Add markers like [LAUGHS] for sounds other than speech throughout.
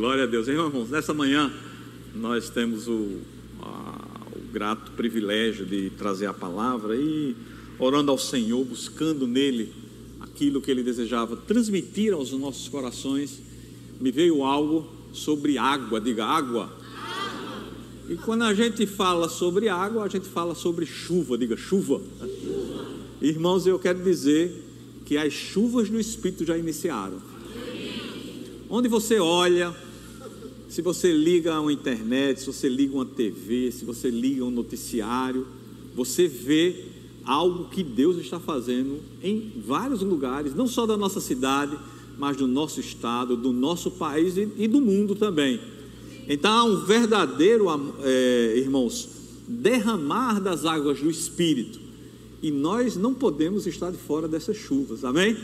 Glória a Deus. Irmãos, nessa manhã nós temos o, a, o grato privilégio de trazer a palavra e orando ao Senhor, buscando nele aquilo que ele desejava transmitir aos nossos corações. Me veio algo sobre água, diga água. E quando a gente fala sobre água, a gente fala sobre chuva, diga chuva. Irmãos, eu quero dizer que as chuvas do Espírito já iniciaram. Onde você olha, se você liga a uma internet, se você liga uma TV, se você liga um noticiário, você vê algo que Deus está fazendo em vários lugares, não só da nossa cidade, mas do nosso estado, do nosso país e, do mundo também. Então há um verdadeiro, é, irmãos, derramar das águas do Espírito. E nós não podemos estar de fora dessas chuvas, amém?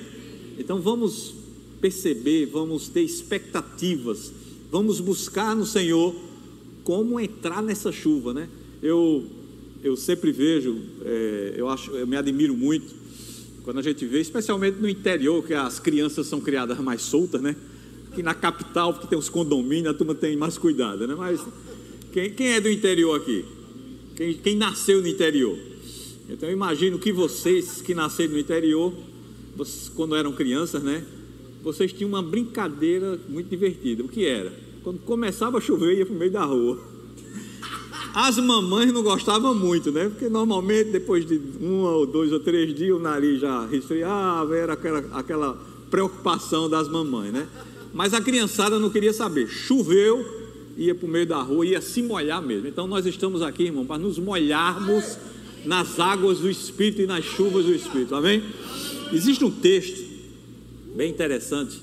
Então vamos perceber, vamos ter expectativas, vamos buscar no Senhor como entrar nessa chuva, né? Eu, eu sempre vejo, é, eu acho, eu me admiro muito quando a gente vê, especialmente no interior, que as crianças são criadas mais soltas, né? Que na capital, porque tem os condomínios, a turma tem mais cuidado, né? Mas quem, quem é do interior aqui? Quem, quem nasceu no interior? Então eu imagino que vocês que nasceram no interior, vocês, quando eram crianças, né? Vocês tinham uma brincadeira muito divertida. O que era? Quando começava a chover, ia para o meio da rua. As mamães não gostavam muito, né? Porque normalmente depois de um ou dois ou três dias o nariz já resfriava, era aquela, aquela preocupação das mamães, né? Mas a criançada não queria saber. Choveu, ia para o meio da rua, ia se molhar mesmo. Então nós estamos aqui, irmão, para nos molharmos nas águas do Espírito e nas chuvas do Espírito, amém? Existe um texto bem interessante,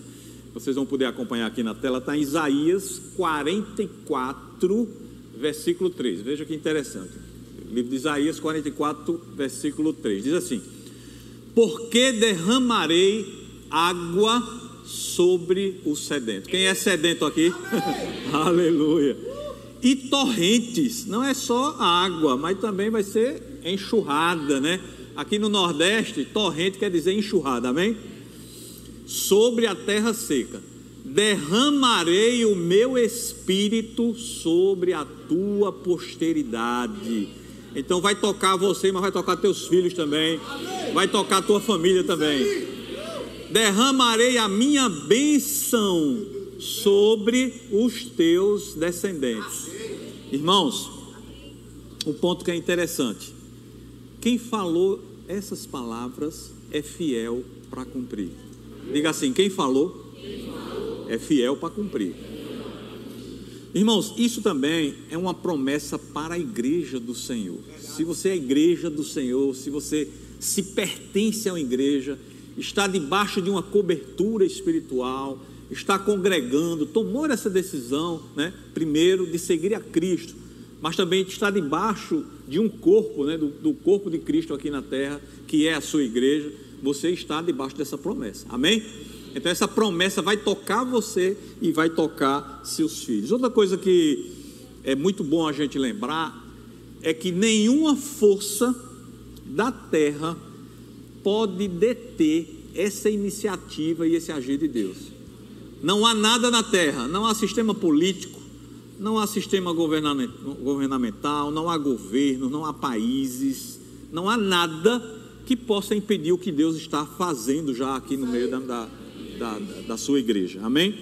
vocês vão poder acompanhar aqui na tela, está em Isaías 44, versículo 3. Veja que interessante. livro de Isaías 44, versículo 3. Diz assim: Porque derramarei água sobre o sedento. Quem é sedento aqui? [LAUGHS] Aleluia. E torrentes, não é só água, mas também vai ser enxurrada, né? Aqui no Nordeste, torrente quer dizer enxurrada, amém? Sobre a terra seca. Derramarei o meu espírito sobre a tua posteridade. Então vai tocar você, mas vai tocar teus filhos também. Vai tocar tua família também. Derramarei a minha bênção sobre os teus descendentes. Irmãos, um ponto que é interessante. Quem falou essas palavras é fiel para cumprir. Diga assim: quem falou, é fiel para cumprir. Irmãos, isso também é uma promessa para a igreja do Senhor. Se você é igreja do Senhor, se você se pertence a uma igreja, está debaixo de uma cobertura espiritual, está congregando, tomou essa decisão, né? Primeiro de seguir a Cristo, mas também está debaixo de um corpo, né? Do, do corpo de Cristo aqui na terra, que é a sua igreja você está debaixo dessa promessa. Amém? Então essa promessa vai tocar você e vai tocar seus filhos. Outra coisa que é muito bom a gente lembrar é que nenhuma força da terra pode deter essa iniciativa e esse agir de Deus. Não há nada na terra, não há sistema político, não há sistema governamental, não há governo, não há países, não há nada que possa impedir o que Deus está fazendo já aqui no meio da, da, da, da sua igreja. Amém?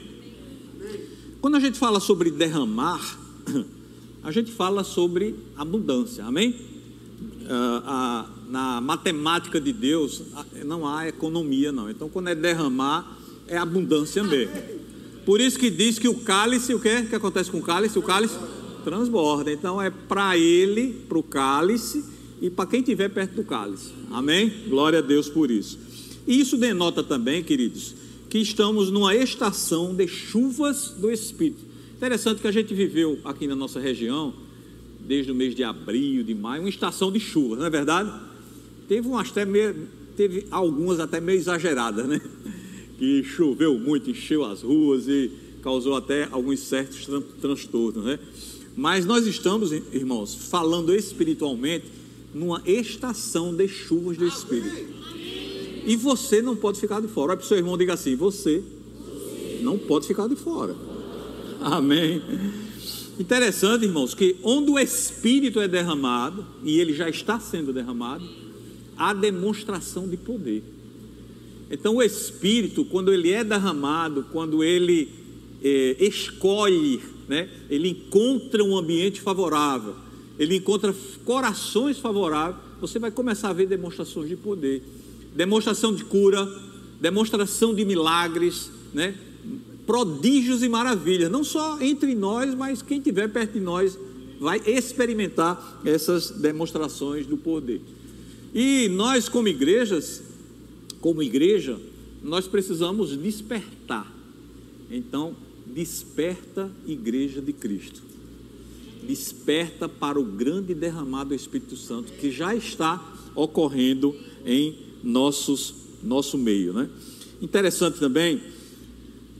Quando a gente fala sobre derramar, [CLEARS THROAT] a gente fala sobre abundância. Amém? Uh, a, na matemática de Deus não há economia, não. Então, quando é derramar, é abundância mesmo. Por isso que diz que o cálice, o que, o que acontece com o cálice? O cálice transborda. Então, é para ele, para o cálice e para quem estiver perto do cálice. Amém? Glória a Deus por isso. E isso denota também, queridos, que estamos numa estação de chuvas do Espírito. Interessante que a gente viveu aqui na nossa região, desde o mês de abril, de maio, uma estação de chuvas, não é verdade? Teve umas até meio, teve algumas até meio exageradas, né? [LAUGHS] Que choveu muito, encheu as ruas e causou até alguns certos transtornos, né? Mas nós estamos, irmãos, falando espiritualmente numa estação de chuvas do Espírito. E você não pode ficar de fora. Olha para o seu irmão diga assim: você não pode ficar de fora. Amém. Interessante, irmãos, que onde o Espírito é derramado, e ele já está sendo derramado, há demonstração de poder. Então, o Espírito, quando ele é derramado, quando ele é, escolhe, né, ele encontra um ambiente favorável, ele encontra corações favoráveis, você vai começar a ver demonstrações de poder, demonstração de cura, demonstração de milagres, né? prodígios e maravilhas, não só entre nós, mas quem estiver perto de nós vai experimentar essas demonstrações do poder. E nós, como igrejas, como igreja, nós precisamos despertar. Então, desperta, igreja de Cristo. Desperta para o grande derramado do Espírito Santo que já está ocorrendo em nossos nosso meio, né? Interessante também,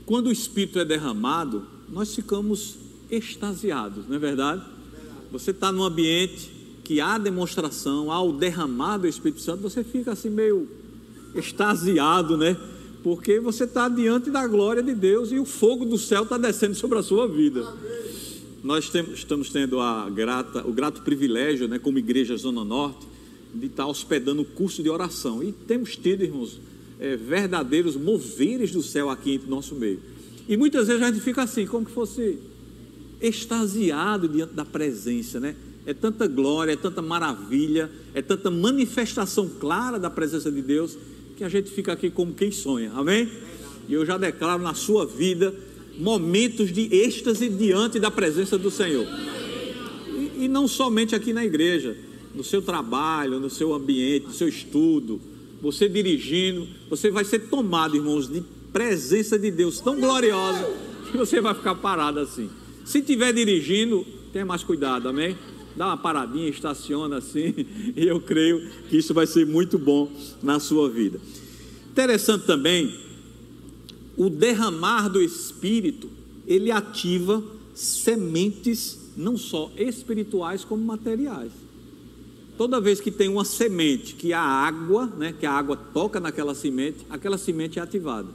quando o Espírito é derramado, nós ficamos extasiados, não é verdade? Você está num ambiente que há demonstração, há o derramado do Espírito Santo, você fica assim meio extasiado, né? Porque você está diante da glória de Deus e o fogo do céu está descendo sobre a sua vida. Nós temos, estamos tendo a grata, o grato privilégio, né, como Igreja Zona Norte, de estar hospedando o curso de oração. E temos tido, irmãos, é, verdadeiros moveres do céu aqui entre nosso meio. E muitas vezes a gente fica assim, como que fosse extasiado diante da presença, né? É tanta glória, é tanta maravilha, é tanta manifestação clara da presença de Deus que a gente fica aqui como quem sonha, amém? E eu já declaro na sua vida momentos de êxtase diante da presença do Senhor. E, e não somente aqui na igreja, no seu trabalho, no seu ambiente, no seu estudo, você dirigindo, você vai ser tomado, irmãos, de presença de Deus tão gloriosa que você vai ficar parado assim. Se estiver dirigindo, tenha mais cuidado, amém? Dá uma paradinha, estaciona assim, [LAUGHS] e eu creio que isso vai ser muito bom na sua vida. Interessante também, o derramar do Espírito, ele ativa sementes não só espirituais como materiais toda vez que tem uma semente, que a água, né, que a água toca naquela semente, aquela semente é ativada.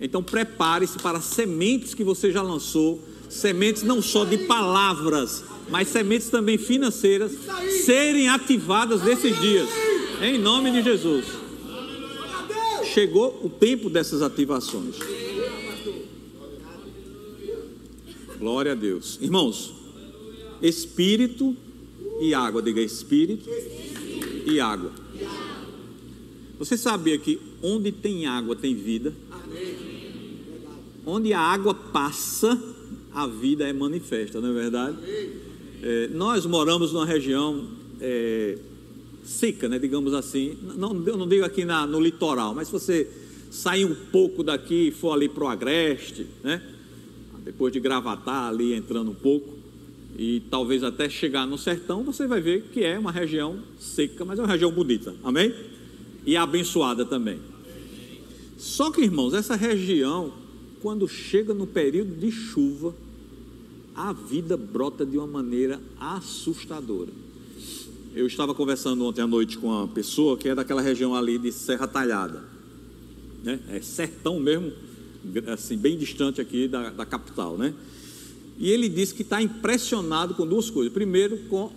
Então prepare-se para sementes que você já lançou, sementes não só de palavras, mas sementes também financeiras, serem ativadas nesses dias, em nome de Jesus. Chegou o tempo dessas ativações. Glória a Deus. Irmãos, Espírito e água. Diga espírito e água. Você sabia que onde tem água tem vida? Onde a água passa, a vida é manifesta, não é verdade? É, nós moramos numa região é, seca, né, digamos assim. Não, não digo aqui na, no litoral, mas se você sair um pouco daqui e for ali para o Agreste, né? Depois de gravatar ali, entrando um pouco, e talvez até chegar no sertão, você vai ver que é uma região seca, mas é uma região bonita, amém? E abençoada também. Só que, irmãos, essa região, quando chega no período de chuva, a vida brota de uma maneira assustadora. Eu estava conversando ontem à noite com uma pessoa que é daquela região ali de Serra Talhada, né? É sertão mesmo, assim, bem distante aqui da, da capital, né? E ele disse que está impressionado com duas coisas. Primeiro, com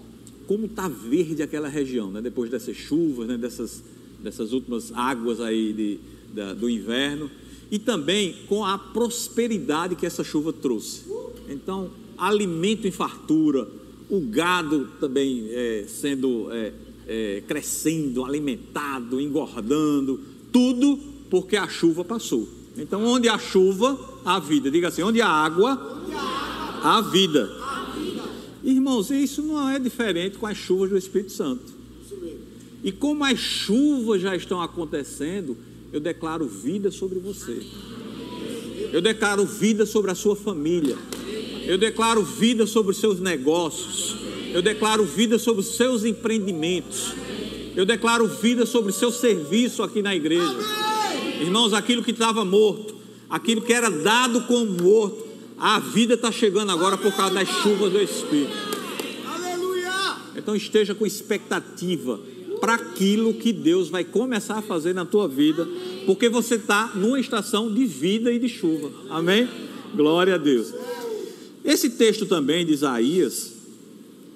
como está verde aquela região, né? depois dessas chuvas, né? dessas, dessas últimas águas aí de, da, do inverno. E também com a prosperidade que essa chuva trouxe. Então, alimento em fartura, o gado também é, sendo é, é, crescendo, alimentado, engordando, tudo porque a chuva passou. Então, onde há chuva, há vida. Diga assim: onde há água, a vida. Irmãos, isso não é diferente com as chuvas do Espírito Santo. E como as chuvas já estão acontecendo, eu declaro vida sobre você. Eu declaro vida sobre a sua família. Eu declaro vida sobre os seus negócios. Eu declaro vida sobre os seus empreendimentos. Eu declaro vida sobre o seu serviço aqui na igreja. Irmãos, aquilo que estava morto, aquilo que era dado como morto, a vida está chegando agora por causa das chuvas do Espírito. Aleluia! Então esteja com expectativa para aquilo que Deus vai começar a fazer na tua vida, porque você está numa estação de vida e de chuva. Amém? Glória a Deus. Esse texto também de Isaías,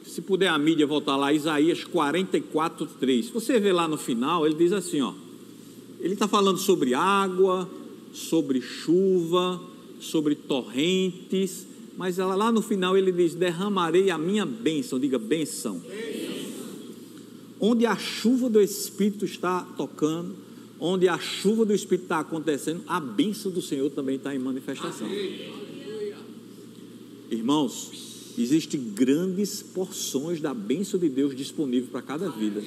se puder a mídia voltar lá, Isaías 44, 3. Você vê lá no final, ele diz assim: ó, ele está falando sobre água, sobre chuva, sobre torrentes, mas lá no final ele diz: derramarei a minha bênção, diga bênção. Onde a chuva do Espírito está tocando, onde a chuva do Espírito está acontecendo, a bênção do Senhor também está em manifestação. Irmãos, existem grandes porções da bênção de Deus disponível para cada vida.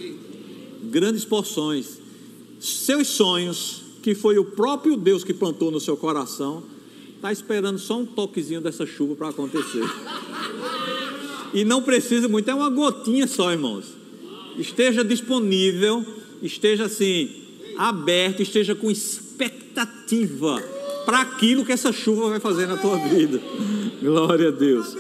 Grandes porções. Seus sonhos, que foi o próprio Deus que plantou no seu coração, está esperando só um toquezinho dessa chuva para acontecer. E não precisa muito, é uma gotinha só, irmãos. Esteja disponível, esteja assim, aberto, esteja com expectativa para aquilo que essa chuva vai fazer na tua vida. Glória a Deus.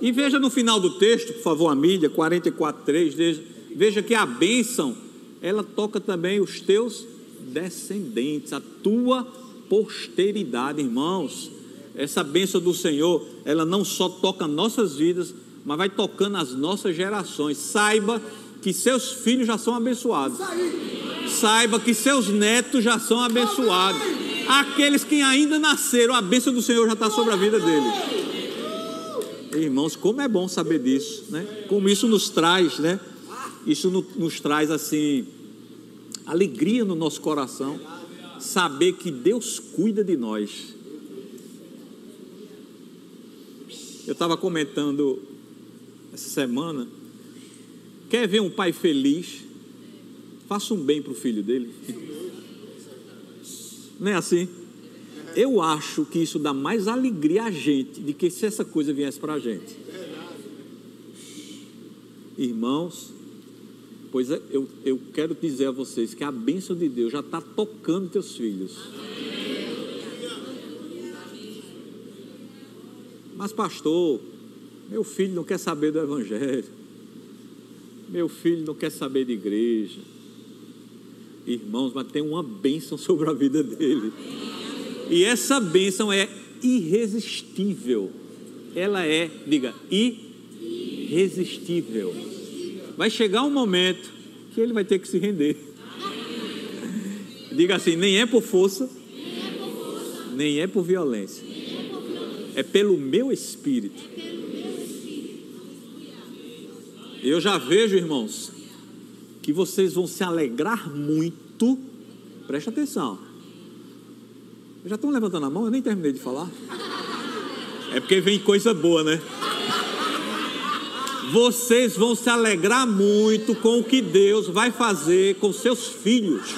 E veja no final do texto, por favor, a mídia, 44:3, veja, veja que a bênção, ela toca também os teus descendentes, a tua posteridade, irmãos. Essa bênção do Senhor, ela não só toca nossas vidas, mas vai tocando as nossas gerações. Saiba que seus filhos já são abençoados. Saiba que seus netos já são abençoados. Aqueles que ainda nasceram, a bênção do Senhor já está sobre a vida deles. Irmãos, como é bom saber disso, né? Como isso nos traz, né? Isso nos traz assim alegria no nosso coração, saber que Deus cuida de nós. Eu estava comentando essa semana. Quer ver um pai feliz? Faça um bem para o filho dele. Não é assim? Eu acho que isso dá mais alegria a gente do que se essa coisa viesse para a gente. Irmãos, pois é, eu, eu quero dizer a vocês que a bênção de Deus já está tocando teus filhos. Mas, pastor, meu filho não quer saber do Evangelho. Meu filho não quer saber de igreja. Irmãos, mas tem uma bênção sobre a vida dele. E essa bênção é irresistível. Ela é, diga, irresistível. Vai chegar um momento que ele vai ter que se render. Diga assim: nem é por força, nem é por violência é pelo meu espírito. Eu já vejo, irmãos, que vocês vão se alegrar muito. Preste atenção. Já estão levantando a mão? Eu nem terminei de falar. É porque vem coisa boa, né? Vocês vão se alegrar muito com o que Deus vai fazer com seus filhos.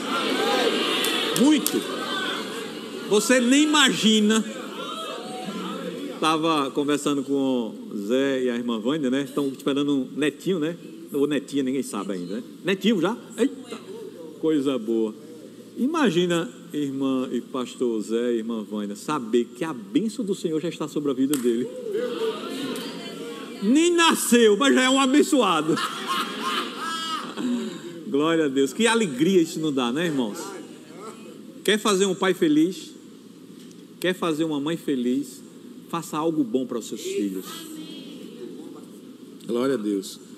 Muito. Você nem imagina estava conversando com o Zé e a irmã Vânia, né? Estão esperando um netinho, né? Ou netinha, ninguém sabe ainda, né? Netinho já? Eita, coisa boa. Imagina, irmã e pastor Zé irmã Vânia, saber que a bênção do Senhor já está sobre a vida dele. Nem nasceu, mas já é um abençoado. Glória a Deus. Que alegria isso não dá, né, irmãos? Quer fazer um pai feliz? Quer fazer uma mãe feliz? Faça algo bom para os seus filhos. Glória a Deus.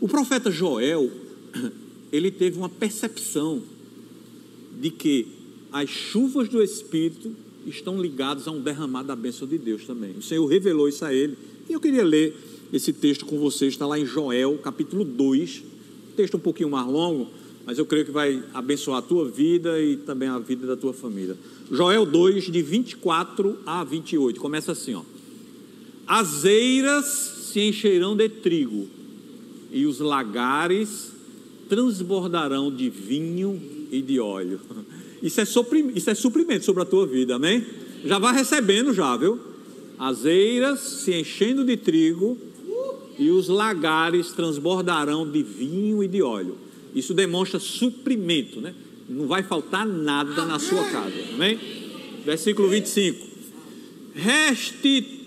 O profeta Joel, [CLEARS THROAT] ele teve uma percepção de que as chuvas do Espírito estão ligadas a um derramar da bênção de Deus também. O Senhor revelou isso a ele. E eu queria ler esse texto com vocês, está lá em Joel, capítulo 2, texto um pouquinho mais longo, mas eu creio que vai abençoar a tua vida e também a vida da tua família. Joel 2, de 24 a 28, começa assim: ó. As eiras se encherão de trigo, e os lagares transbordarão de vinho e de óleo. [LAUGHS] Isso é, isso é suprimento sobre a tua vida, amém? Já vai recebendo, já, viu? As eiras se enchendo de trigo, e os lagares transbordarão de vinho e de óleo. Isso demonstra suprimento, né? Não vai faltar nada na sua casa. Amém? Versículo 25: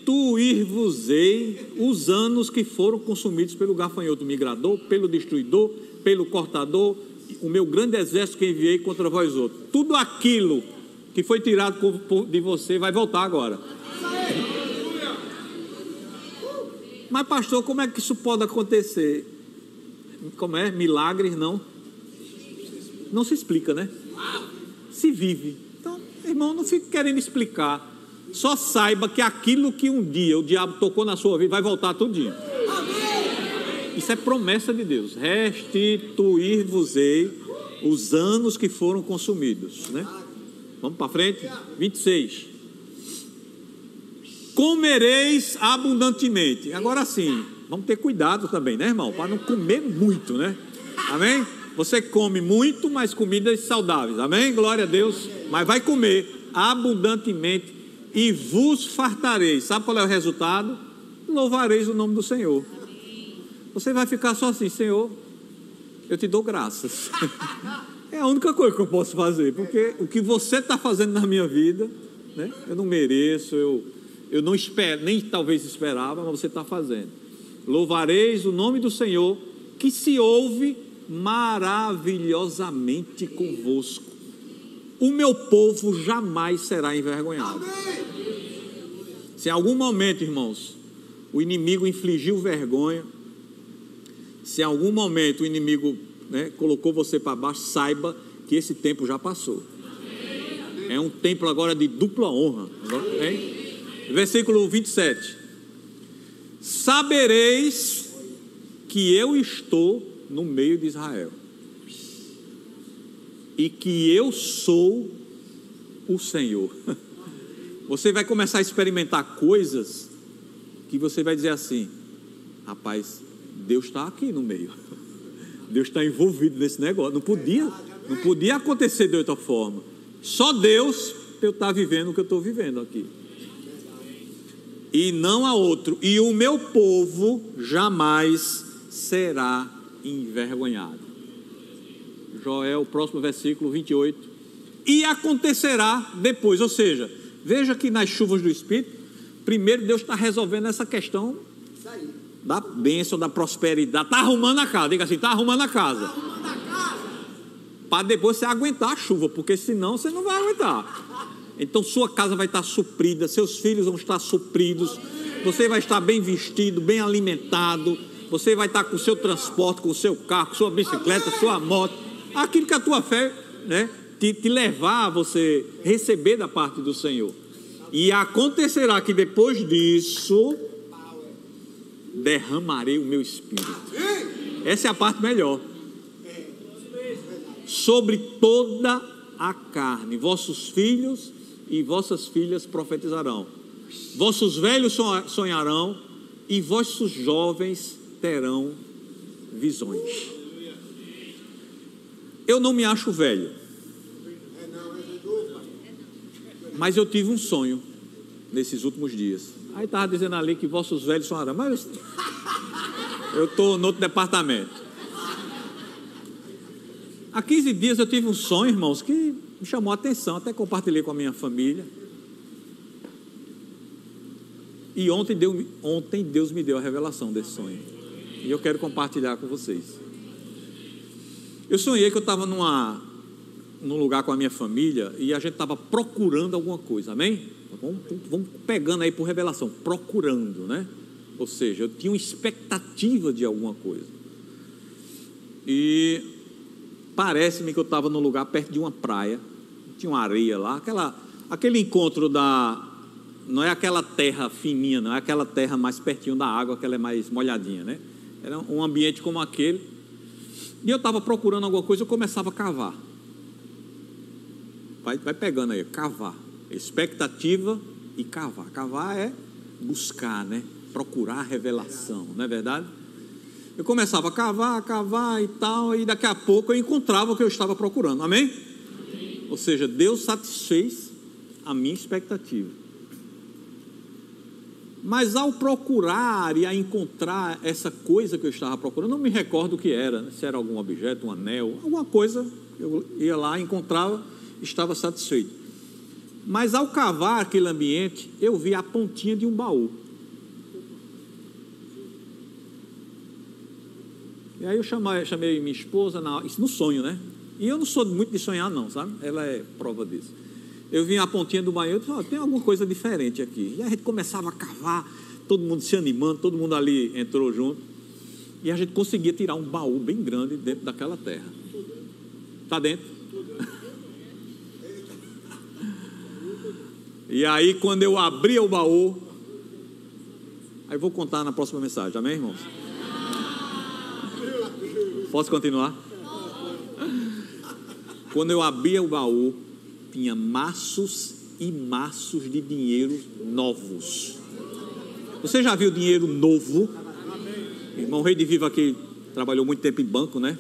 Restituir-vos-ei os anos que foram consumidos pelo gafanhoto migrador, pelo destruidor, pelo cortador, o meu grande exército que enviei contra vós outros. Tudo aquilo que foi tirado de você vai voltar agora. Mas, pastor, como é que isso pode acontecer? Como é? Milagres não? Não se explica, né? Se vive. Então, irmão, não fique querendo explicar. Só saiba que aquilo que um dia o diabo tocou na sua vida vai voltar todo dia. Isso é promessa de Deus. Restituir-vos-ei os anos que foram consumidos, né? Vamos para frente? 26. Comereis abundantemente. Agora sim, vamos ter cuidado também, né, irmão? Para não comer muito, né? Amém? Você come muito, mas comidas saudáveis. Amém? Glória a Deus. Mas vai comer abundantemente e vos fartareis. Sabe qual é o resultado? Louvareis o nome do Senhor. Você vai ficar só assim, Senhor, eu te dou graças. [LAUGHS] É a única coisa que eu posso fazer, porque o que você está fazendo na minha vida, né, eu não mereço, eu, eu não espero, nem talvez esperava, mas você está fazendo. Louvareis o nome do Senhor, que se ouve maravilhosamente convosco. O meu povo jamais será envergonhado. Se em algum momento, irmãos, o inimigo infligiu vergonha, se em algum momento o inimigo né, colocou você para baixo, saiba que esse tempo já passou. É um templo agora de dupla honra. Hein? Versículo 27. Sabereis que eu estou no meio de Israel e que eu sou o Senhor. [LAUGHS] Você vai começar a experimentar coisas que você vai dizer assim: rapaz, Deus está aqui no meio. [LAUGHS] Deus está envolvido nesse negócio. Não podia, não podia acontecer de outra forma. Só Deus eu estar tá vivendo o que eu estou vivendo aqui. E não há outro. E o meu povo jamais será envergonhado. Joel, próximo versículo 28. E acontecerá depois, ou seja, veja que nas chuvas do Espírito, primeiro Deus está resolvendo essa questão da bênção, da prosperidade. Está arrumando a casa, diga assim: está arrumando a casa. Tá Para depois você aguentar a chuva, porque senão você não vai aguentar. Então sua casa vai estar suprida, seus filhos vão estar supridos, você vai estar bem vestido, bem alimentado, você vai estar com o seu transporte, com o seu carro, sua bicicleta, sua moto, aquilo que a tua fé né, te, te levar a você receber da parte do Senhor. E acontecerá que depois disso derramarei o meu espírito. Essa é a parte melhor. Sobre toda a carne, vossos filhos e vossas filhas profetizarão, vossos velhos sonharão e vossos jovens terão visões. Eu não me acho velho, mas eu tive um sonho nesses últimos dias. Aí estava dizendo ali que vossos velhos são aramas. Mas eu estou no outro departamento. Há 15 dias eu tive um sonho, irmãos, que me chamou a atenção. Até compartilhei com a minha família. E ontem, deu, ontem Deus me deu a revelação desse sonho. E eu quero compartilhar com vocês. Eu sonhei que eu estava numa, num lugar com a minha família e a gente estava procurando alguma coisa, amém? Vamos, vamos pegando aí por revelação, procurando, né? Ou seja, eu tinha uma expectativa de alguma coisa. E parece-me que eu estava num lugar perto de uma praia, tinha uma areia lá, aquela, aquele encontro da. Não é aquela terra fininha, não é aquela terra mais pertinho da água, que ela é mais molhadinha, né? Era um ambiente como aquele. E eu estava procurando alguma coisa, eu começava a cavar. Vai, vai pegando aí, cavar. Expectativa e cavar. Cavar é buscar, né? Procurar revelação, não é verdade? Eu começava a cavar, a cavar e tal, e daqui a pouco eu encontrava o que eu estava procurando. Amém? Amém. Ou seja, Deus satisfez a minha expectativa. Mas ao procurar e a encontrar essa coisa que eu estava procurando, não me recordo o que era, né? se era algum objeto, um anel, alguma coisa, eu ia lá, encontrava, estava satisfeito. Mas ao cavar aquele ambiente, eu vi a pontinha de um baú. E aí eu chamei, chamei minha esposa, na, isso no sonho, né? E eu não sou muito de sonhar, não, sabe? Ela é prova disso. Eu vi a pontinha do banheiro e falei, oh, tem alguma coisa diferente aqui. E a gente começava a cavar, todo mundo se animando, todo mundo ali entrou junto. E a gente conseguia tirar um baú bem grande dentro daquela terra. Está dentro? [LAUGHS] E aí, quando eu abria o baú, aí vou contar na próxima mensagem, amém, irmãos? Posso continuar? Quando eu abria o baú, tinha maços e maços de dinheiro novos. Você já viu dinheiro novo? Irmão Rei de Viva aqui trabalhou muito tempo em banco, né?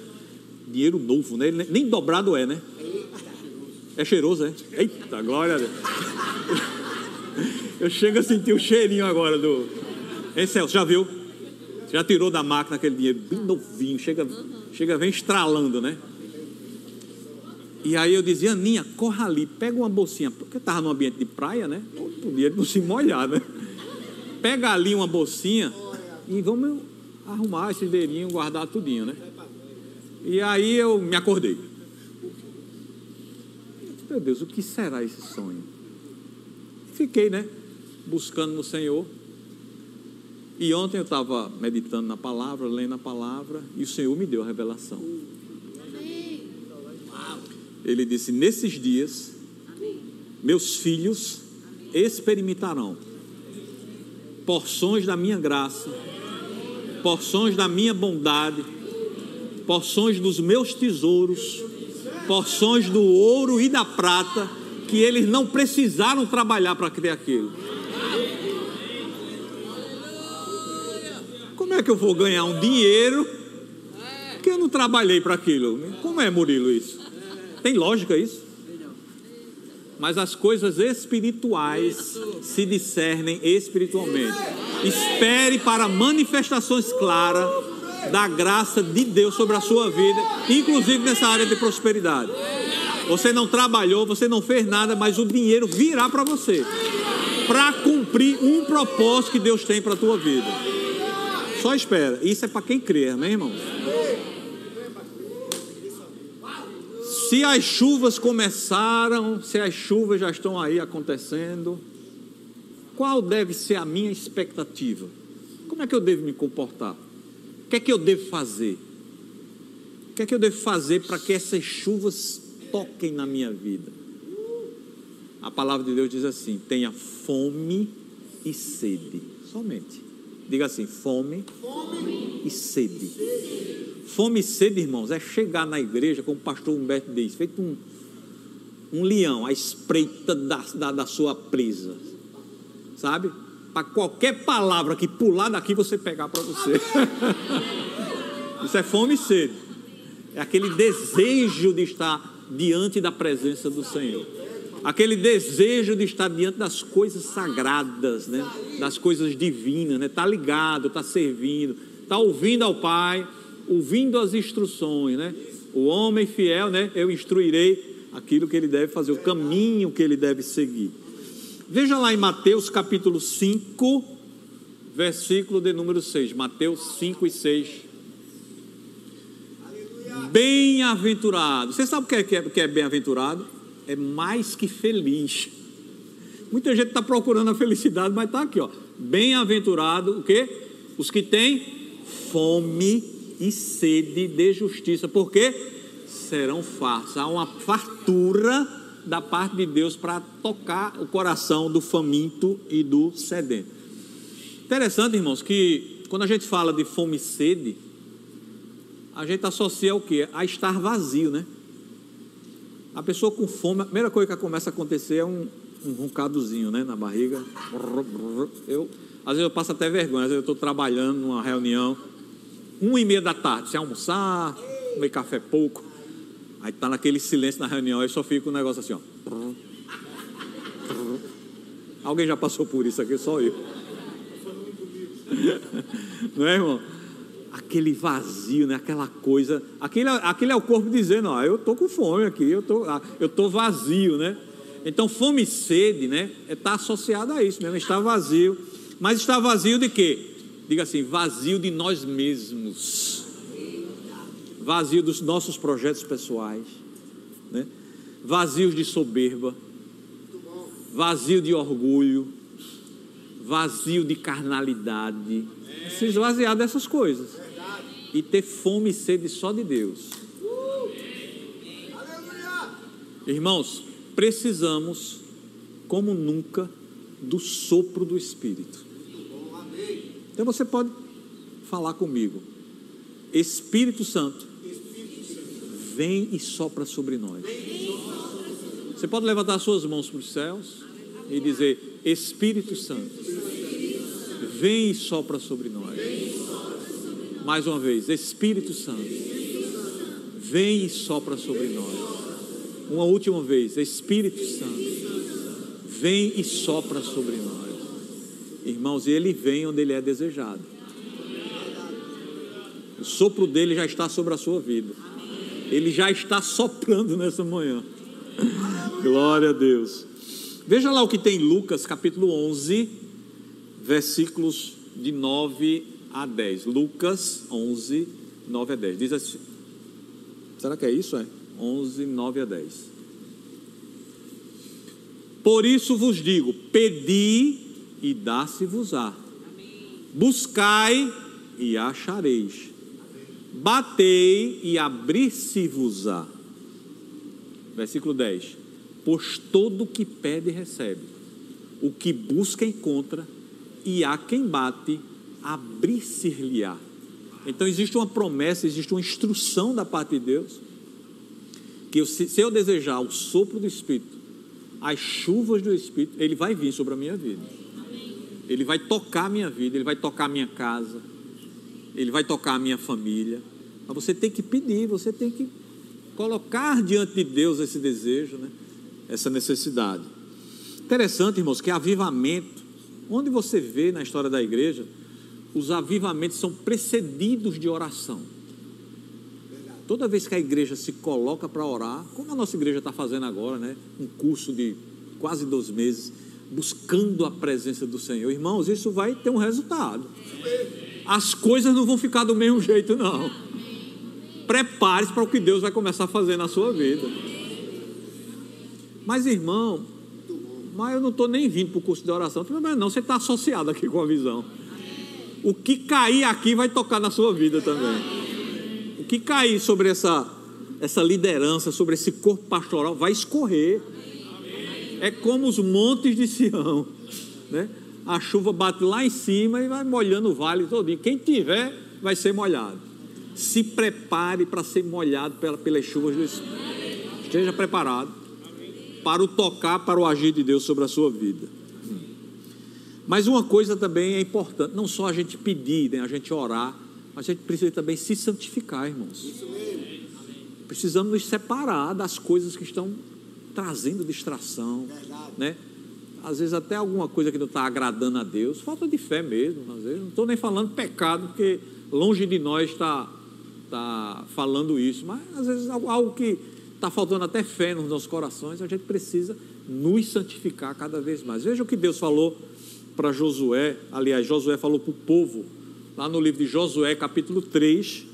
Dinheiro novo, né? Nem dobrado é, né? É cheiroso, é? Eita, glória a Deus. Eu chego a sentir o cheirinho agora do. Hein, Celso, já viu? Já tirou da máquina aquele dinheiro bem novinho, chega, chega vem estralando, né? E aí eu dizia, Aninha, corra ali, pega uma bolsinha, porque estava no ambiente de praia, né? Podia não se molhar, né? Pega ali uma bolsinha e vamos arrumar esse dinheirinho, guardar tudinho, né? E aí eu me acordei. Meu Deus, o que será esse sonho? Fiquei, né? Buscando no Senhor. E ontem eu estava meditando na palavra, lendo a palavra, e o Senhor me deu a revelação. Ele disse: Nesses dias, meus filhos experimentarão porções da minha graça, porções da minha bondade, porções dos meus tesouros, porções do ouro e da prata, que eles não precisaram trabalhar para criar aquilo. Como é que eu vou ganhar um dinheiro que eu não trabalhei para aquilo? Como é, Murilo, isso? Tem lógica isso? Mas as coisas espirituais se discernem espiritualmente. Espere para manifestações claras da graça de Deus sobre a sua vida, inclusive nessa área de prosperidade. Você não trabalhou, você não fez nada, mas o dinheiro virá para você para cumprir um propósito que Deus tem para a tua vida. Só espera. Isso é para quem crê, amém, irmãos? Se as chuvas começaram, se as chuvas já estão aí acontecendo, qual deve ser a minha expectativa? Como é que eu devo me comportar? O que é que eu devo fazer? O que é que eu devo fazer para que essas chuvas toquem na minha vida? A palavra de Deus diz assim: tenha fome e sede, somente. Diga assim: fome, fome. e sede. Fome e sede, irmãos, é chegar na igreja, como o pastor Humberto diz, feito um, um leão à espreita da, da, da sua presa. Sabe? Para qualquer palavra que pular daqui, você pegar para você. [LAUGHS] Isso é fome e sede. É aquele desejo de estar diante da presença do Senhor aquele desejo de estar diante das coisas sagradas, né? das coisas divinas, né? Tá ligado, tá servindo, tá ouvindo ao Pai, ouvindo as instruções, né? O homem fiel, né? Eu instruirei aquilo que ele deve fazer, o caminho que ele deve seguir. Veja lá em Mateus capítulo 5, versículo de número 6. Mateus 5 e 6. Bem-aventurado. Você sabe o que é, que é, é bem-aventurado? é mais que feliz. Muita gente está procurando a felicidade, mas está aqui, ó. Bem-aventurado o quê? Os que têm fome e sede de justiça, porque serão fartos. Há uma fartura da parte de Deus para tocar o coração do faminto e do sedento. Interessante, irmãos, que quando a gente fala de fome e sede, a gente associa o que? A estar vazio, né? A pessoa com fome, a primeira coisa que começa a acontecer é um, um roncadozinho né, na barriga. Eu, às vezes eu passo até vergonha, às vezes eu estou trabalhando numa reunião, uma e meia da tarde, sem almoçar, comer café pouco. Aí está naquele silêncio na reunião, aí só fica um negócio assim, ó. Alguém já passou por isso aqui, só eu. [LAUGHS] Não é, irmão? aquele vazio, né? aquela coisa. Aquele, aquele é o corpo dizendo: ó, eu estou com fome aqui, eu tô, ah, estou vazio, né? Então, fome e sede, né? Está associado a isso mesmo, está vazio. Mas está vazio de quê? Diga assim: vazio de nós mesmos, vazio dos nossos projetos pessoais, né? vazio de soberba, vazio de orgulho, vazio de carnalidade, se esvaziar dessas coisas e ter fome e sede só de Deus. Irmãos, precisamos, como nunca, do sopro do Espírito. Então você pode falar comigo. Espírito Santo, vem e sopra sobre nós. Você pode levantar suas mãos para os céus e dizer: Espírito Santo, vem e sopra sobre nós. Mais uma vez, Espírito Santo, vem e sopra sobre nós. Uma última vez, Espírito Santo, vem e sopra sobre nós. Irmãos, e ele vem onde ele é desejado. O sopro dele já está sobre a sua vida. Ele já está soprando nessa manhã. Glória a Deus. Veja lá o que tem Lucas capítulo 11, versículos de 9 a 10. Lucas 11, 9 a 10. Diz assim. Será que é isso? É? 11, 9 a 10. Por isso vos digo: pedi e dá-se-vos-á. Buscai e achareis. Batei e abrir-se-vos-á. Versículo 10. Pois todo o que pede recebe, o que busca encontra, e há quem bate, abrir-se-lhe-á. Então existe uma promessa, existe uma instrução da parte de Deus, que eu, se eu desejar o sopro do Espírito, as chuvas do Espírito, ele vai vir sobre a minha vida. Ele vai tocar a minha vida, ele vai tocar a minha casa, ele vai tocar a minha família. Mas você tem que pedir, você tem que colocar diante de Deus esse desejo, né? essa necessidade. Interessante, irmãos, que avivamento, onde você vê na história da igreja, os avivamentos são precedidos de oração. Toda vez que a igreja se coloca para orar, como a nossa igreja está fazendo agora, né? um curso de quase dois meses, buscando a presença do Senhor, irmãos, isso vai ter um resultado. As coisas não vão ficar do mesmo jeito, não. Prepare-se para o que Deus vai começar a fazer na sua vida. Mas, irmão, mas eu não estou nem vindo para o curso de oração. Não, você está associado aqui com a visão. O que cair aqui vai tocar na sua vida também. O que cair sobre essa, essa liderança, sobre esse corpo pastoral, vai escorrer. É como os montes de Sião. Né? A chuva bate lá em cima e vai molhando o vale todo. Quem tiver vai ser molhado. Se prepare para ser molhado pelas chuvas do Espírito. Esteja preparado para o tocar, para o agir de Deus sobre a sua vida. Mas uma coisa também é importante, não só a gente pedir, né, a gente orar, mas a gente precisa também se santificar, irmãos. Precisamos nos separar das coisas que estão trazendo distração, né? Às vezes até alguma coisa que não está agradando a Deus, falta de fé mesmo, às vezes. Não estou nem falando pecado, porque longe de nós está tá falando isso, mas às vezes algo que está faltando até fé nos nossos corações, a gente precisa nos santificar cada vez mais. Veja o que Deus falou para Josué, aliás, Josué falou para o povo, lá no livro de Josué, capítulo 3,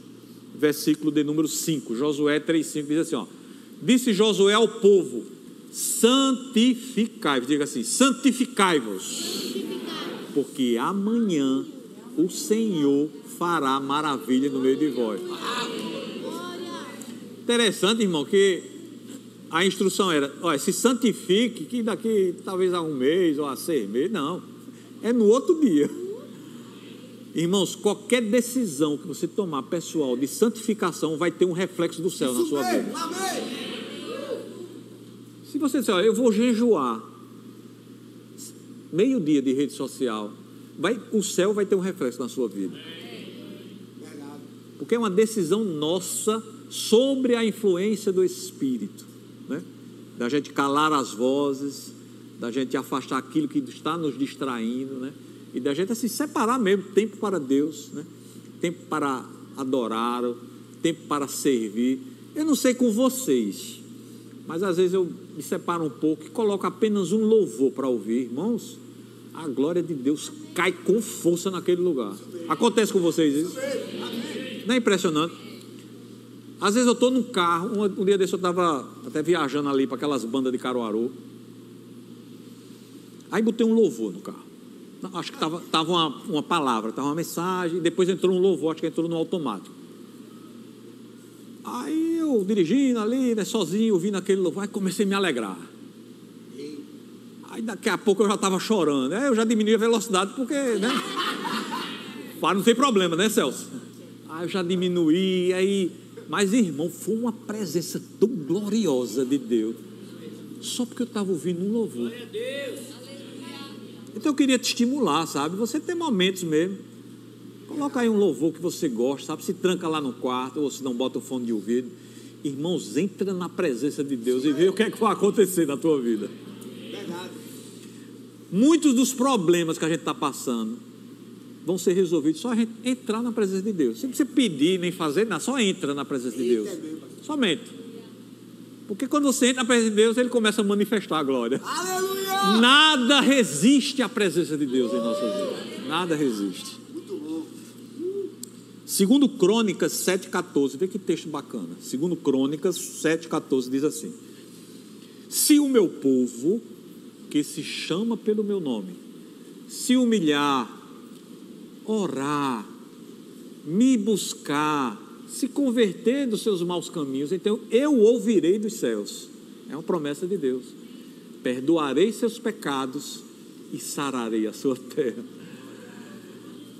versículo de número 5. Josué 3,5 diz assim: ó, Disse Josué ao povo: santificai-vos, diga assim: santificai-vos, porque amanhã o Senhor fará maravilha no meio de vós. Interessante, irmão, que a instrução era: olha, se santifique, que daqui talvez a um mês ou a seis meses. Não, é no outro dia. Irmãos, qualquer decisão que você tomar pessoal de santificação vai ter um reflexo do céu Isso na sua mesmo. vida. Amém. Se você disser, olha, eu vou jejuar meio dia de rede social, vai, o céu vai ter um reflexo na sua vida. Porque é uma decisão nossa sobre a influência do Espírito, né? da gente calar as vozes, da gente afastar aquilo que está nos distraindo, né? e da gente assim, separar mesmo tempo para Deus, né? tempo para adorar, tempo para servir. Eu não sei com vocês, mas às vezes eu me separo um pouco e coloco apenas um louvor para ouvir, irmãos. A glória de Deus cai com força naquele lugar. Acontece com vocês isso? Não é impressionante? Às vezes eu estou num carro, um, dia desse eu estava até viajando ali para aquelas bandas de Caruaru. Aí botei um louvor no carro. Acho que estava tava uma, uma palavra, estava uma mensagem, depois entrou um louvor, acho que entrou no automático. Aí eu dirigindo ali, né, sozinho, ouvindo aquele louvor, aí comecei a me alegrar. Aí daqui a pouco eu já estava chorando. Aí eu já diminui a velocidade, porque, né? Para não ter problema, né, Celso? Aí eu já diminuí, aí. Mas, irmão, foi uma presença tão gloriosa de Deus. Só porque eu estava ouvindo um louvor. Então eu queria te estimular, sabe? Você tem momentos mesmo. Coloca aí um louvor que você gosta, sabe? Se tranca lá no quarto, ou se não bota o fone de ouvido. Irmãos, entra na presença de Deus e vê o que é que vai acontecer na tua vida. Verdade. Muitos dos problemas que a gente está passando vão ser resolvidos só a gente entrar na presença de Deus. Sem você pedir nem fazer nada, só entra na presença de Deus. Somente. Porque quando você entra na presença de Deus, ele começa a manifestar a glória. Aleluia! Nada resiste à presença de Deus em nossa vida. Nada resiste. Segundo Crônicas 7,14, vê que texto bacana. Segundo Crônicas 7,14 diz assim: Se o meu povo, que se chama pelo meu nome, se humilhar, orar, me buscar, se converter dos seus maus caminhos, então eu ouvirei dos céus. É uma promessa de Deus. Perdoarei seus pecados e sararei a sua [LAUGHS] terra.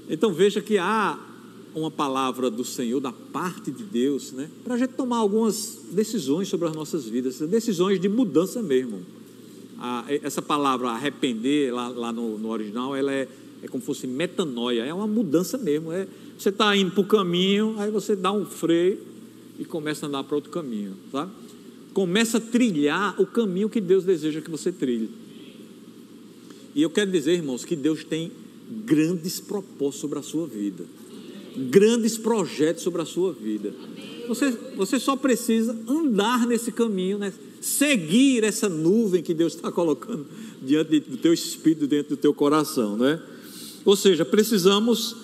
Então veja que há uma palavra do Senhor, da parte de Deus, né? para a gente tomar algumas decisões sobre as nossas vidas, decisões de mudança mesmo. essa palavra arrepender, lá, lá no, no, original, ela é, é como se fosse metanoia, é uma mudança mesmo. É, você está indo para o caminho, aí você dá um freio e começa a andar para outro caminho, sabe? Começa a trilhar o caminho que Deus deseja que você trilhe. E eu quero dizer, irmãos, que Deus tem grandes propósitos sobre a sua vida grandes projetos sobre a sua vida. Você, você só precisa andar nesse caminho, né? seguir essa nuvem que Deus está colocando diante do teu espírito, dentro do teu coração, né? Ou seja, precisamos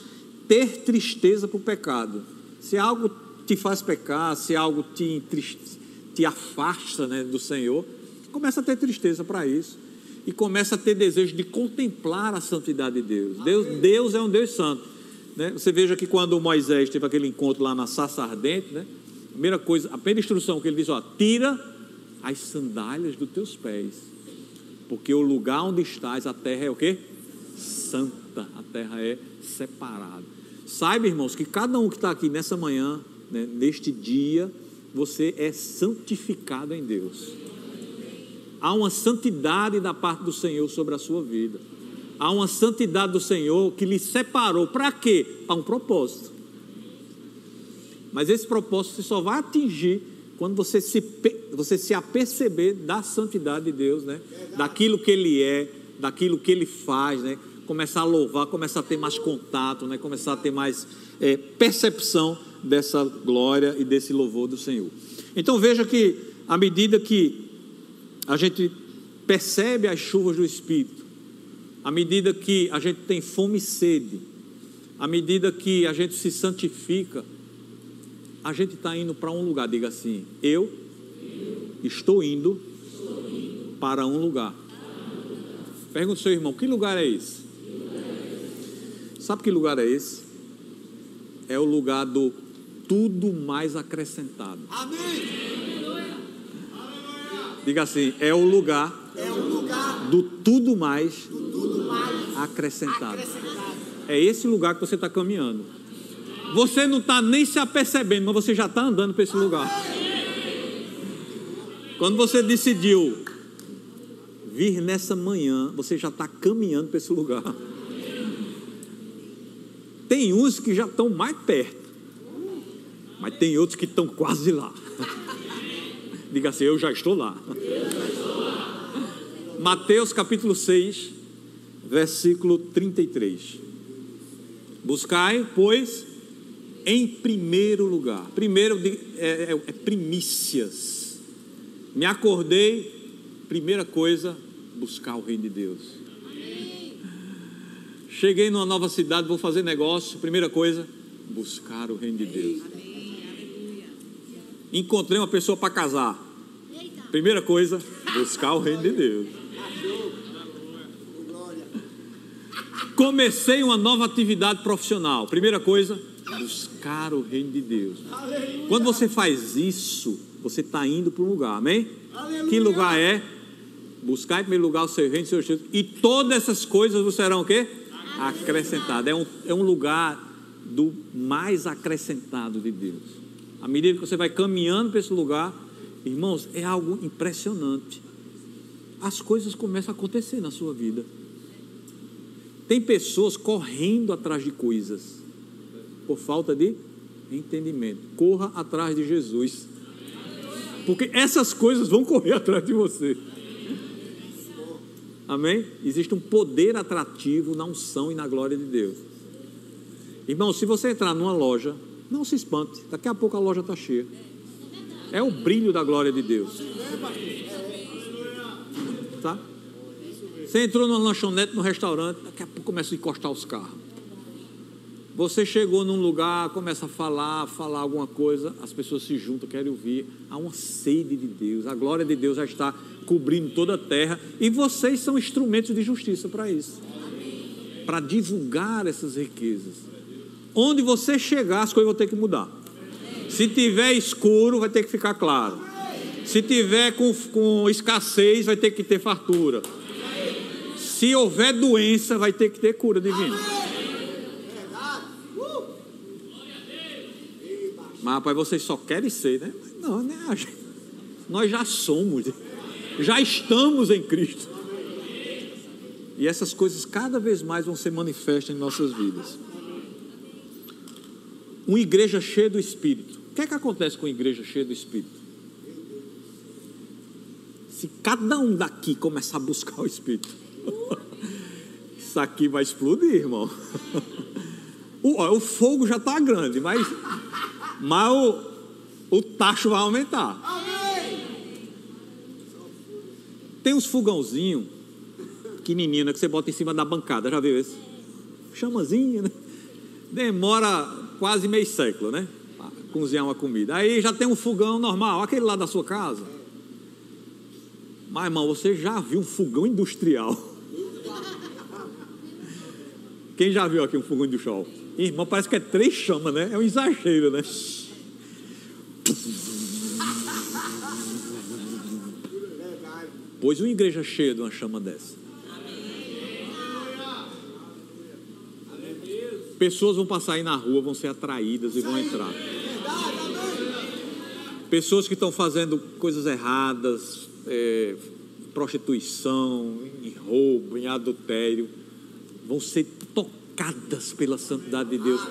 ter tristeza para o pecado. Se algo te faz pecar, se algo te, te afasta né, do Senhor, começa a ter tristeza para isso e começa a ter desejo de contemplar a santidade de Deus. Deus, Deus é um Deus santo. Né? Você veja que quando Moisés teve aquele encontro lá na Sassa Ardente, né? a primeira coisa, a primeira instrução que ele diz, ó, tira as sandálias dos teus pés, porque o lugar onde estás, a terra é o quê? Santa, a terra é separada. Saiba, irmãos, que cada um que está aqui nessa manhã, né, neste dia, você é santificado em Deus. Há uma santidade da parte do Senhor sobre a sua vida há uma santidade do Senhor que lhe separou. Para quê? Para um propósito. Mas esse propósito você só vai atingir quando você se, você se aperceber da santidade de Deus, né? daquilo que Ele é, daquilo que Ele faz, né? começar a louvar, começar a ter mais contato, né? começar a ter mais é, percepção dessa glória e desse louvor do Senhor. Então veja que à medida que a gente percebe as chuvas do Espírito, à medida que a gente tem fome e sede, à medida que a gente se santifica, a gente está indo para um lugar. Diga assim: Eu estou indo para um lugar. Pergunta ao seu irmão: Que lugar é esse? Sabe que lugar é esse? É o lugar do tudo mais acrescentado. Amém. Diga assim: é o lugar, é o lugar do tudo mais, do tudo mais acrescentado. É esse lugar que você está caminhando. Você não está nem se apercebendo, mas você já está andando para esse lugar. Quando você decidiu vir nessa manhã, você já está caminhando para esse lugar. Tem uns que já estão mais perto, mas tem outros que estão quase lá. Diga assim: Eu já estou lá. Mateus capítulo 6, versículo 33. Buscai, pois, em primeiro lugar. Primeiro é, é, é primícias. Me acordei, primeira coisa, buscar o reino de Deus. Cheguei numa nova cidade, vou fazer negócio. Primeira coisa, buscar o reino de Deus encontrei uma pessoa para casar. Primeira coisa, buscar o reino de Deus. Comecei uma nova atividade profissional. Primeira coisa, buscar o reino de Deus. Quando você faz isso, você está indo para um lugar, amém? Que lugar é? Buscar em primeiro lugar o seu reino e seus e todas essas coisas você serão o quê? Acrescentadas. É um, é um lugar do mais acrescentado de Deus. À medida que você vai caminhando para esse lugar, irmãos, é algo impressionante. As coisas começam a acontecer na sua vida. Tem pessoas correndo atrás de coisas por falta de entendimento. Corra atrás de Jesus. Porque essas coisas vão correr [LAUGHS] atrás de você. Amém? Existe um poder atrativo na unção e na glória de Deus. Irmão, se você entrar numa loja, não se espante, daqui a pouco a loja está cheia. É o brilho da glória de Deus. Tá? Você entrou numa lanchonete, no restaurante, daqui a pouco começa a encostar os carros. Você chegou num lugar, começa a falar, falar alguma coisa, as pessoas se juntam, querem ouvir. Há uma sede de Deus, a glória de Deus já está cobrindo toda a terra e vocês são instrumentos de justiça para isso para divulgar essas riquezas. Onde você chegar, as coisas vão ter que mudar. Se tiver escuro, vai ter que ficar claro. Se tiver com, com escassez, vai ter que ter fartura. Se houver doença, vai ter que ter cura divina. Mas, rapaz, vocês só querem ser, né? Não, né? Nós já somos, já estamos em Cristo. E essas coisas cada vez mais vão ser manifestas em nossas vidas. Uma igreja cheia do Espírito. O que é que acontece com uma igreja cheia do Espírito? Se cada um daqui começar a buscar o Espírito, isso aqui vai explodir, irmão. O, o fogo já está grande, mas mas o, o tacho vai aumentar. Tem uns fogãozinhos pequenininho né, que você bota em cima da bancada, já viu esse? Chamazinho, né? Demora quase meio século, né? Pra cozinhar uma comida. Aí já tem um fogão normal, aquele lá da sua casa. Mas, irmão, você já viu um fogão industrial? [LAUGHS] Quem já viu aqui um fogão industrial? Irmão, parece que é três chamas, né? É um exagero, né? Pois uma igreja cheia de uma chama dessa. Pessoas vão passar aí na rua, vão ser atraídas e vão entrar. Pessoas que estão fazendo coisas erradas, é, prostituição, em roubo, em adultério, vão ser tocadas pela santidade de Deus,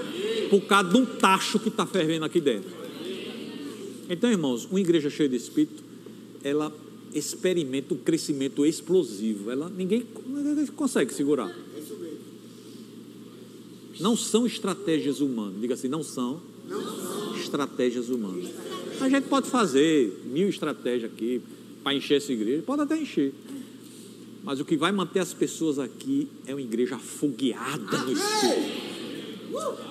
por causa de um tacho que está fervendo aqui dentro. Então, irmãos, uma igreja cheia de Espírito, ela experimenta um crescimento explosivo. Ela ninguém, ninguém consegue segurar. Não são estratégias humanas. Diga assim, não são, não são. estratégias humanas. A gente pode fazer mil estratégias aqui para encher essa igreja, pode até encher. Mas o que vai manter as pessoas aqui é uma igreja afogueada no Espírito.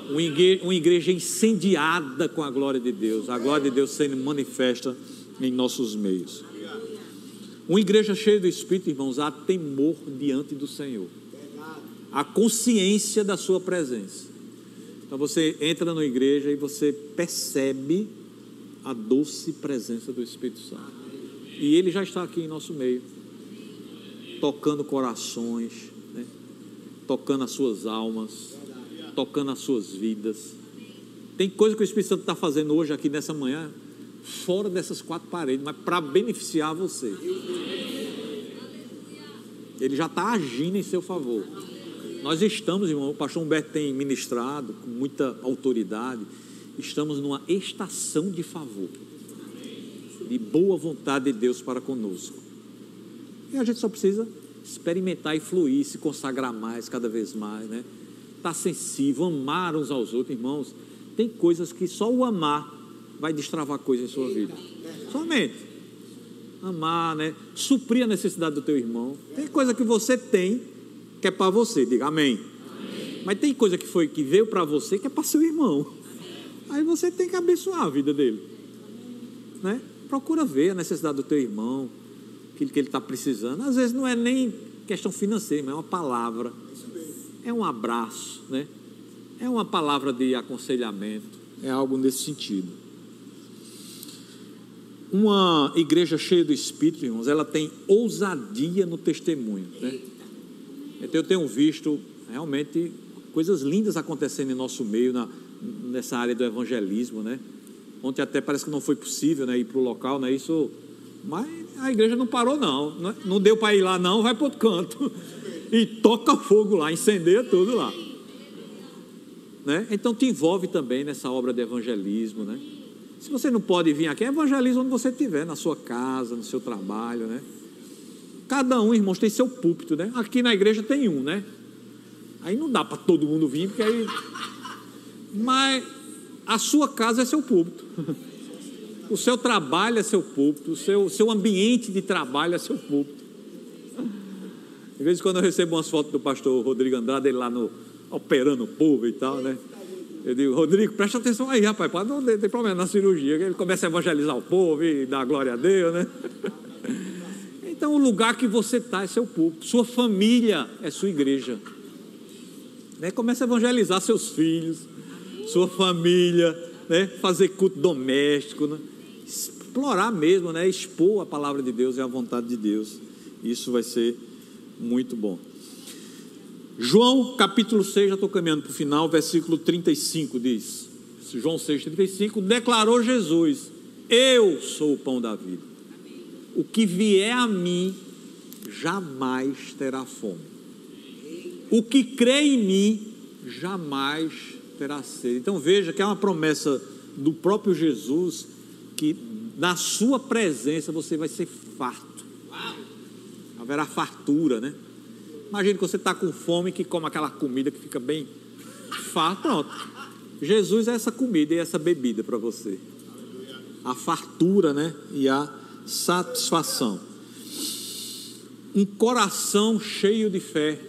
Uma igreja, uma igreja incendiada com a glória de Deus. A glória de Deus sendo manifesta em nossos meios. Uma igreja cheia do Espírito, irmãos, há temor diante do Senhor. A consciência da sua presença. Então você entra na igreja e você percebe a doce presença do Espírito Santo. E ele já está aqui em nosso meio tocando corações, né? tocando as suas almas, tocando as suas vidas. Tem coisa que o Espírito Santo está fazendo hoje aqui nessa manhã, fora dessas quatro paredes, mas para beneficiar você. Ele já está agindo em seu favor. Nós estamos, irmão, o pastor Humberto tem ministrado com muita autoridade, estamos numa estação de favor, de boa vontade de Deus para conosco. E a gente só precisa experimentar e fluir, se consagrar mais, cada vez mais, né? Estar tá sensível, amar uns aos outros, irmãos. Tem coisas que só o amar vai destravar coisas em sua vida. Somente. Amar, né? Suprir a necessidade do teu irmão. Tem coisa que você tem que é para você, diga amém. amém. Mas tem coisa que foi que veio para você que é para seu irmão. Aí você tem que abençoar a vida dele. Né? Procura ver a necessidade do teu irmão aquilo que ele está precisando. Às vezes não é nem questão financeira, mas é uma palavra. é um abraço, né? É uma palavra de aconselhamento, é algo nesse sentido. Uma igreja cheia do Espírito, irmãos, ela tem ousadia no testemunho. Né? Então, eu tenho visto realmente coisas lindas acontecendo em nosso meio, na, nessa área do evangelismo, né? Ontem até parece que não foi possível né, ir para o local, né? Isso, mas a igreja não parou, não. Não deu para ir lá, não, vai para outro canto. E toca fogo lá, incendeia tudo lá. Né? Então te envolve também nessa obra de evangelismo, né? Se você não pode vir aqui, evangeliza onde você estiver, na sua casa, no seu trabalho, né? Cada um, irmãos, tem seu púlpito, né? Aqui na igreja tem um, né? Aí não dá para todo mundo vir, porque aí. Mas a sua casa é seu púlpito. [LAUGHS] O seu trabalho é seu púlpito, o seu, seu ambiente de trabalho é seu púlpito. De vez em quando eu recebo umas fotos do pastor Rodrigo Andrade, ele lá no, operando o povo e tal, né? Eu digo, Rodrigo, presta atenção aí, rapaz, não ter problema na cirurgia. Ele começa a evangelizar o povo e dar glória a Deus, né? [LAUGHS] Então, o lugar que você está é seu púlpito, sua família é sua igreja. Né? Começa a evangelizar seus filhos, sua família, né? fazer culto doméstico, né? Explorar mesmo, né? expor a palavra de Deus e a vontade de Deus. Isso vai ser muito bom. João capítulo 6, já estou caminhando para o final, versículo 35 diz: João 6, 35, declarou Jesus: Eu sou o pão da vida. O que vier a mim jamais terá fome. O que crê em mim jamais terá sede. Então veja que é uma promessa do próprio Jesus que na sua presença você vai ser farto. Haverá fartura, né? Imagina que você está com fome que come aquela comida que fica bem farto. Pronto. Jesus é essa comida e essa bebida para você. A fartura, né? E a satisfação. Um coração cheio de fé,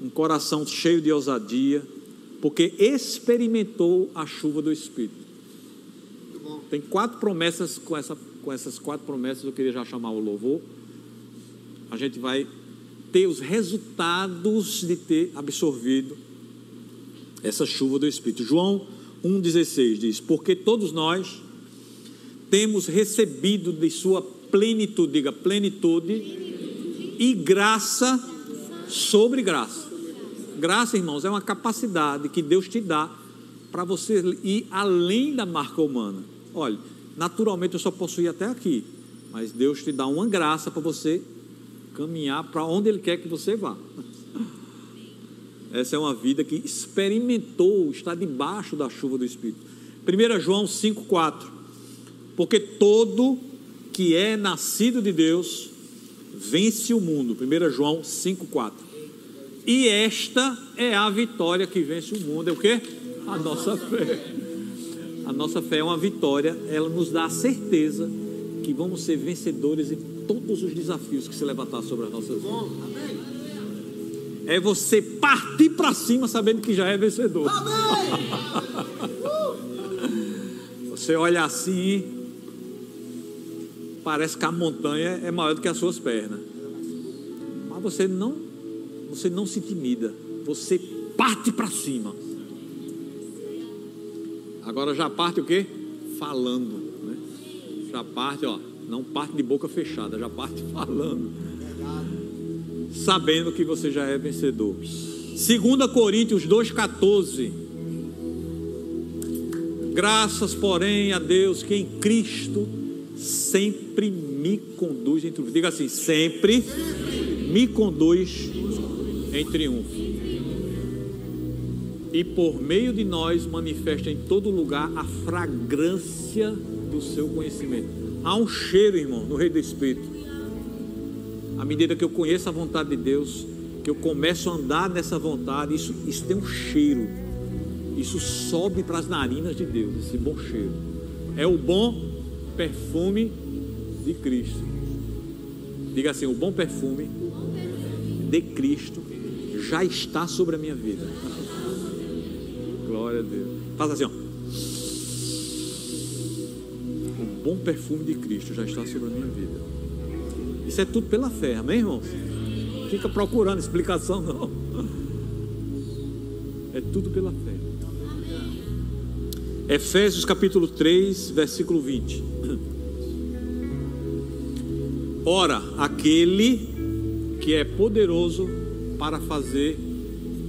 um coração cheio de ousadia, porque experimentou a chuva do Espírito. Tem quatro promessas, com, essa, com essas quatro promessas eu queria já chamar o louvor. A gente vai ter os resultados de ter absorvido essa chuva do Espírito. João 1,16 diz: Porque todos nós temos recebido de Sua plenitude, diga plenitude, e graça sobre graça. Graça, irmãos, é uma capacidade que Deus te dá para você ir além da marca humana. Olha, naturalmente eu só posso ir até aqui, mas Deus te dá uma graça para você caminhar para onde Ele quer que você vá. Essa é uma vida que experimentou, está debaixo da chuva do Espírito. 1 João 5,4 Porque todo que é nascido de Deus vence o mundo. 1 João 5,4 E esta é a vitória que vence o mundo. É o que? A nossa fé. A nossa fé é uma vitória, ela nos dá a certeza que vamos ser vencedores em todos os desafios que se levantar sobre as nossas vidas. É você partir para cima sabendo que já é vencedor. [LAUGHS] você olha assim, parece que a montanha é maior do que as suas pernas. Mas você não, você não se intimida. Você parte para cima. Agora já parte o quê? Falando. Né? Já parte, ó não parte de boca fechada, já parte [LAUGHS] falando. Sabendo que você já é vencedor. 2 Coríntios 2,14. Graças, porém, a Deus que em Cristo sempre me conduz em triunfo. Diga assim: sempre me conduz em triunfo. E por meio de nós manifesta em todo lugar a fragrância do seu conhecimento. Há um cheiro, irmão, no Rei do Espírito. À medida que eu conheço a vontade de Deus, que eu começo a andar nessa vontade, isso, isso tem um cheiro. Isso sobe para as narinas de Deus, esse bom cheiro. É o bom perfume de Cristo. Diga assim: o bom perfume de Cristo já está sobre a minha vida. Glória a Deus. Faz assim, ó. bom perfume de Cristo já está sobre a minha vida. Isso é tudo pela fé, amém, irmãos? Fica procurando explicação, não. tudo pela fé. Efésios capítulo 3, versículo 20. Ora, aquele que é poderoso para fazer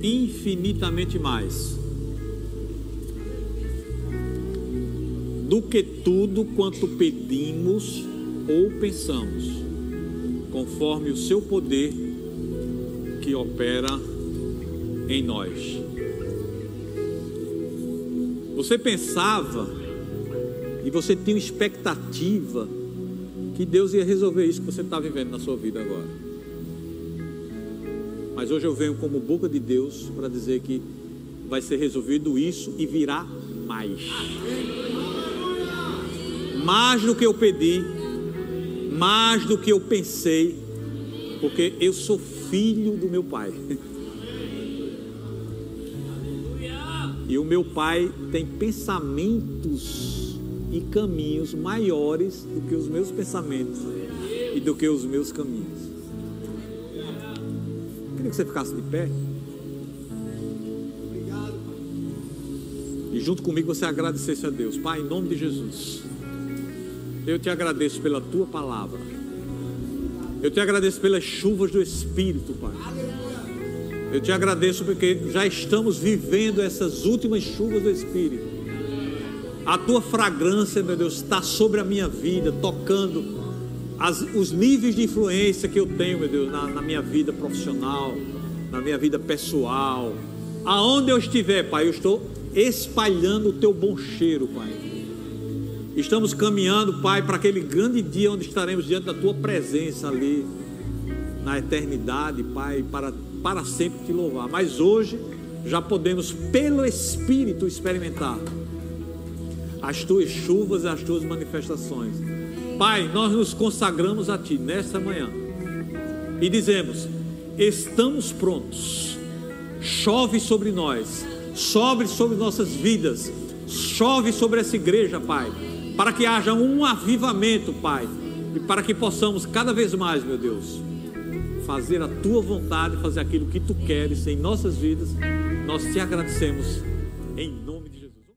infinitamente mais do que tudo quanto pedimos ou pensamos, conforme o seu poder que opera em nós. Você pensava e você tinha expectativa que Deus ia resolver isso que você está vivendo na sua vida agora. Mas hoje eu venho como boca de Deus para dizer que vai ser resolvido isso e virá mais. Mais do que eu pedi, mais do que eu pensei, porque eu sou filho do meu pai. E o meu pai tem pensamentos e caminhos maiores do que os meus pensamentos e do que os meus caminhos. Eu queria que você ficasse de pé. E junto comigo você agradecesse a Deus. Pai, em nome de Jesus. Eu te agradeço pela tua palavra. Eu te agradeço pelas chuvas do Espírito, Pai. Eu te agradeço porque já estamos vivendo essas últimas chuvas do Espírito. A tua fragrância, meu Deus, está sobre a minha vida, tocando as, os níveis de influência que eu tenho, meu Deus, na, na minha vida profissional, na minha vida pessoal. Aonde eu estiver, Pai, eu estou espalhando o teu bom cheiro, Pai. Estamos caminhando, Pai, para aquele grande dia onde estaremos diante da tua presença ali, na eternidade, Pai, para, para sempre te louvar. Mas hoje já podemos, pelo Espírito, experimentar as tuas chuvas e as tuas manifestações. Pai, nós nos consagramos a Ti nesta manhã e dizemos: estamos prontos. Chove sobre nós, sobre sobre nossas vidas, chove sobre essa igreja, Pai, para que haja um avivamento, Pai, e para que possamos cada vez mais, meu Deus, fazer a Tua vontade, fazer aquilo que Tu queres em nossas vidas. Nós te agradecemos em nome